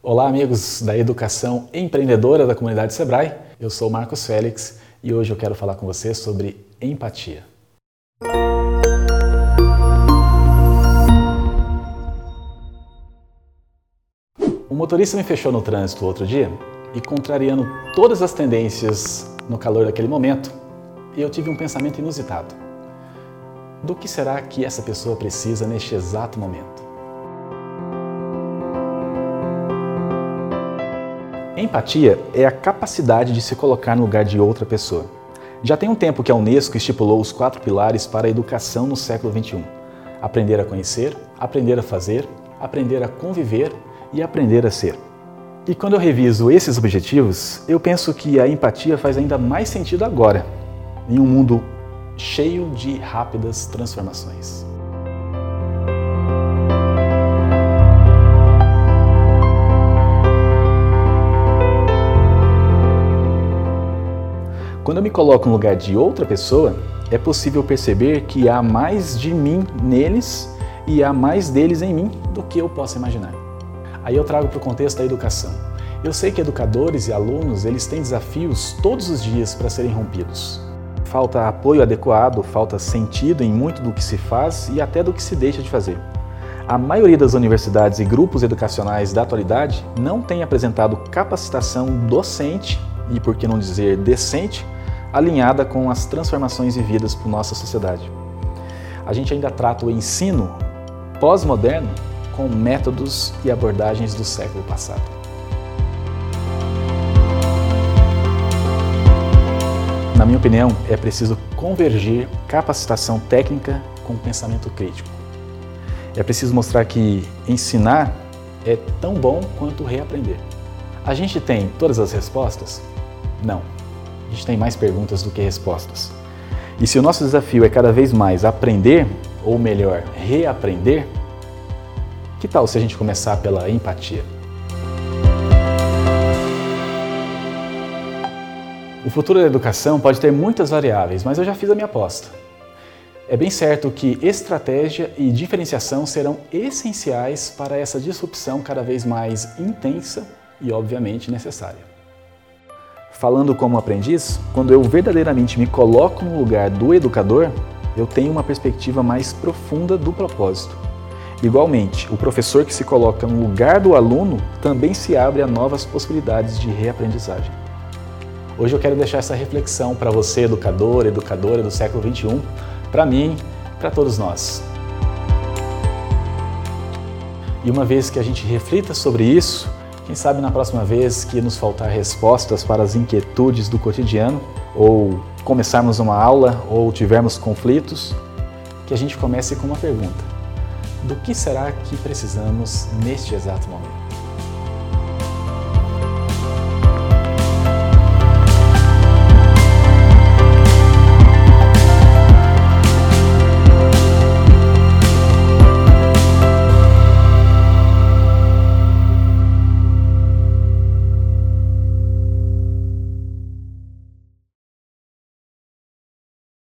Olá, amigos da educação empreendedora da comunidade Sebrae. Eu sou Marcos Félix e hoje eu quero falar com você sobre empatia. O motorista me fechou no trânsito outro dia e, contrariando todas as tendências no calor daquele momento, eu tive um pensamento inusitado. Do que será que essa pessoa precisa neste exato momento? Empatia é a capacidade de se colocar no lugar de outra pessoa. Já tem um tempo que a Unesco estipulou os quatro pilares para a educação no século XXI: aprender a conhecer, aprender a fazer, aprender a conviver e aprender a ser. E quando eu reviso esses objetivos, eu penso que a empatia faz ainda mais sentido agora, em um mundo cheio de rápidas transformações. Quando eu me coloco no lugar de outra pessoa, é possível perceber que há mais de mim neles e há mais deles em mim do que eu posso imaginar. Aí eu trago para o contexto da educação. Eu sei que educadores e alunos, eles têm desafios todos os dias para serem rompidos. Falta apoio adequado, falta sentido em muito do que se faz e até do que se deixa de fazer. A maioria das universidades e grupos educacionais da atualidade não tem apresentado capacitação docente e, por que não dizer, decente alinhada com as transformações vividas por nossa sociedade. A gente ainda trata o ensino pós-moderno com métodos e abordagens do século passado. Na minha opinião, é preciso convergir capacitação técnica com pensamento crítico. É preciso mostrar que ensinar é tão bom quanto reaprender. A gente tem todas as respostas? Não a gente tem mais perguntas do que respostas. E se o nosso desafio é cada vez mais aprender, ou melhor, reaprender, que tal se a gente começar pela empatia? O futuro da educação pode ter muitas variáveis, mas eu já fiz a minha aposta. É bem certo que estratégia e diferenciação serão essenciais para essa disrupção cada vez mais intensa e, obviamente, necessária. Falando como aprendiz, quando eu verdadeiramente me coloco no lugar do educador, eu tenho uma perspectiva mais profunda do propósito. Igualmente, o professor que se coloca no lugar do aluno também se abre a novas possibilidades de reaprendizagem. Hoje eu quero deixar essa reflexão para você, educador, educadora do século XXI, para mim, para todos nós. E uma vez que a gente reflita sobre isso, quem sabe na próxima vez que nos faltar respostas para as inquietudes do cotidiano, ou começarmos uma aula, ou tivermos conflitos, que a gente comece com uma pergunta: do que será que precisamos neste exato momento?